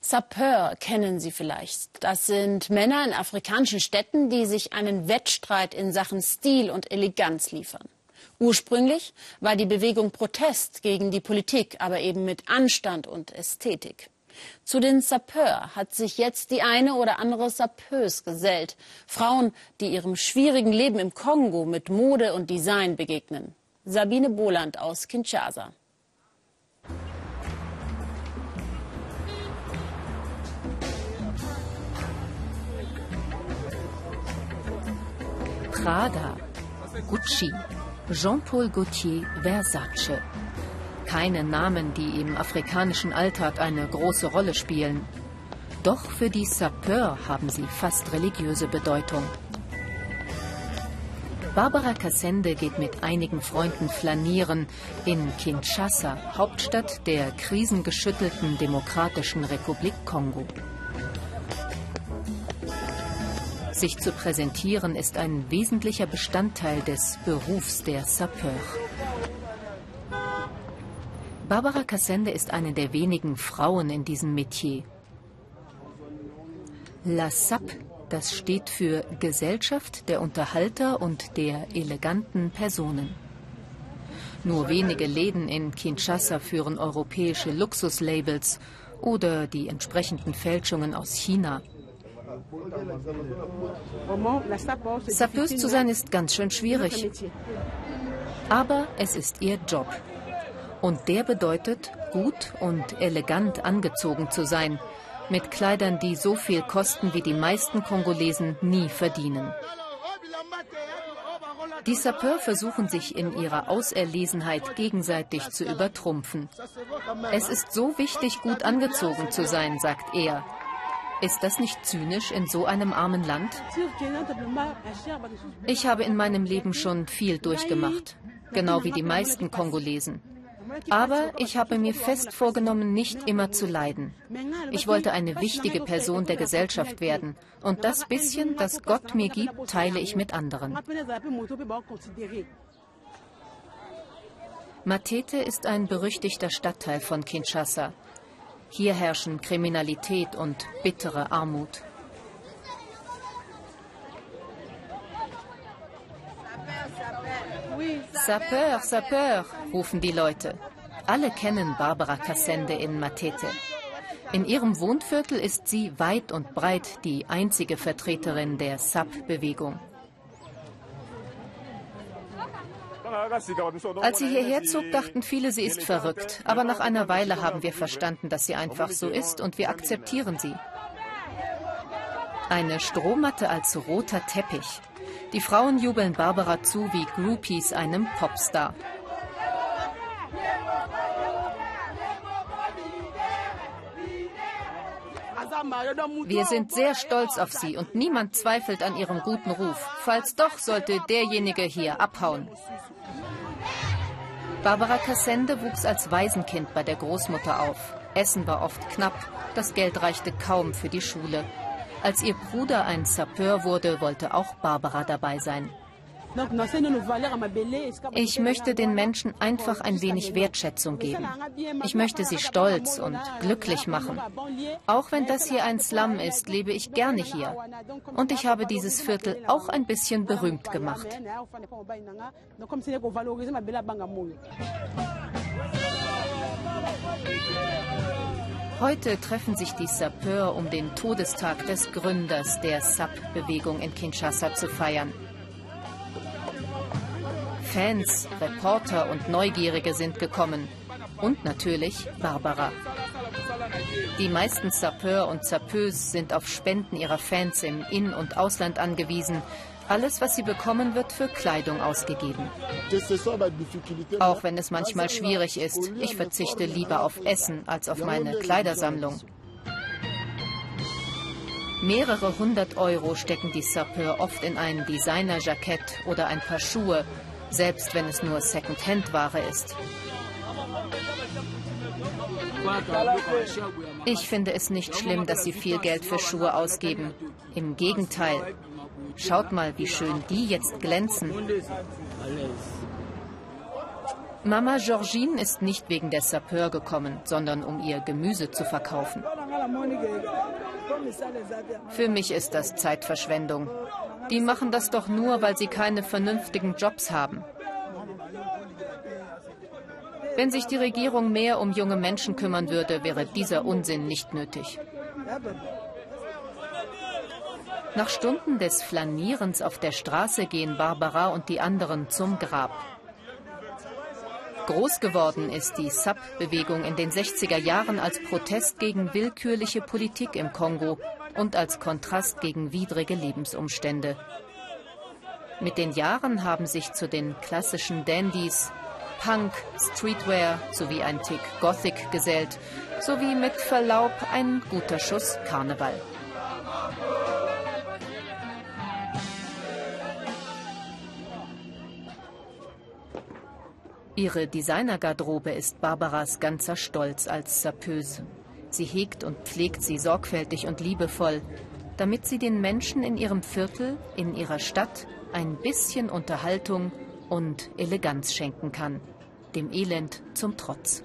Sapeur kennen Sie vielleicht. Das sind Männer in afrikanischen Städten, die sich einen Wettstreit in Sachen Stil und Eleganz liefern. Ursprünglich war die Bewegung Protest gegen die Politik, aber eben mit Anstand und Ästhetik. Zu den Sapeurs hat sich jetzt die eine oder andere Sapeuse gesellt. Frauen, die ihrem schwierigen Leben im Kongo mit Mode und Design begegnen. Sabine Boland aus Kinshasa. Prada, Gucci, Jean-Paul Gaultier, Versace. Keine Namen, die im afrikanischen Alltag eine große Rolle spielen. Doch für die Sapeur haben sie fast religiöse Bedeutung. Barbara Cassende geht mit einigen Freunden flanieren in Kinshasa, Hauptstadt der krisengeschüttelten Demokratischen Republik Kongo. Sich zu präsentieren ist ein wesentlicher Bestandteil des Berufs der Sapeur. Barbara Cassende ist eine der wenigen Frauen in diesem Metier. La SAP, das steht für Gesellschaft der Unterhalter und der eleganten Personen. Nur wenige Läden in Kinshasa führen europäische Luxuslabels oder die entsprechenden Fälschungen aus China. Sapeuse zu sein ist ganz schön schwierig. Aber es ist ihr Job. Und der bedeutet, gut und elegant angezogen zu sein, mit Kleidern, die so viel kosten, wie die meisten Kongolesen nie verdienen. Die Sapeurs versuchen sich in ihrer Auserlesenheit gegenseitig zu übertrumpfen. Es ist so wichtig, gut angezogen zu sein, sagt er. Ist das nicht zynisch in so einem armen Land? Ich habe in meinem Leben schon viel durchgemacht, genau wie die meisten Kongolesen. Aber ich habe mir fest vorgenommen, nicht immer zu leiden. Ich wollte eine wichtige Person der Gesellschaft werden. Und das bisschen, das Gott mir gibt, teile ich mit anderen. Matete ist ein berüchtigter Stadtteil von Kinshasa. Hier herrschen Kriminalität und bittere Armut. Sapeur, Sapeur, rufen die Leute. Alle kennen Barbara Cassende in Matete. In ihrem Wohnviertel ist sie weit und breit die einzige Vertreterin der SAP-Bewegung. Als sie hierher zog, dachten viele, sie ist verrückt. Aber nach einer Weile haben wir verstanden, dass sie einfach so ist und wir akzeptieren sie. Eine Strohmatte als roter Teppich. Die Frauen jubeln Barbara zu wie Groupies einem Popstar. Wir sind sehr stolz auf sie und niemand zweifelt an ihrem guten Ruf. Falls doch, sollte derjenige hier abhauen. Barbara Cassende wuchs als Waisenkind bei der Großmutter auf. Essen war oft knapp, das Geld reichte kaum für die Schule. Als ihr Bruder ein Sapeur wurde, wollte auch Barbara dabei sein. Ich möchte den Menschen einfach ein wenig Wertschätzung geben. Ich möchte sie stolz und glücklich machen. Auch wenn das hier ein Slum ist, lebe ich gerne hier. Und ich habe dieses Viertel auch ein bisschen berühmt gemacht. Heute treffen sich die Sapeurs, um den Todestag des Gründers der SAP-Bewegung in Kinshasa zu feiern. Fans, Reporter und Neugierige sind gekommen. Und natürlich Barbara. Die meisten Sapeurs und Sapeuses sind auf Spenden ihrer Fans im In- und Ausland angewiesen. Alles, was sie bekommen, wird für Kleidung ausgegeben. Auch wenn es manchmal schwierig ist. Ich verzichte lieber auf Essen als auf meine Kleidersammlung. Mehrere hundert Euro stecken die Sapeurs oft in ein Designer-Jackett oder ein paar Schuhe selbst wenn es nur Second-Hand-Ware ist. Ich finde es nicht schlimm, dass Sie viel Geld für Schuhe ausgeben. Im Gegenteil. Schaut mal, wie schön die jetzt glänzen. Mama Georgine ist nicht wegen der Sapeur gekommen, sondern um ihr Gemüse zu verkaufen. Für mich ist das Zeitverschwendung. Die machen das doch nur, weil sie keine vernünftigen Jobs haben. Wenn sich die Regierung mehr um junge Menschen kümmern würde, wäre dieser Unsinn nicht nötig. Nach Stunden des Flanierens auf der Straße gehen Barbara und die anderen zum Grab. Groß geworden ist die SAP-Bewegung in den 60er Jahren als Protest gegen willkürliche Politik im Kongo und als Kontrast gegen widrige Lebensumstände. Mit den Jahren haben sich zu den klassischen Dandys Punk, Streetwear sowie ein Tick Gothic gesellt, sowie mit Verlaub ein guter Schuss Karneval. Ihre Designergarderobe ist Barbaras ganzer Stolz als Sapeuse. Sie hegt und pflegt sie sorgfältig und liebevoll, damit sie den Menschen in ihrem Viertel, in ihrer Stadt ein bisschen Unterhaltung und Eleganz schenken kann, dem Elend zum Trotz.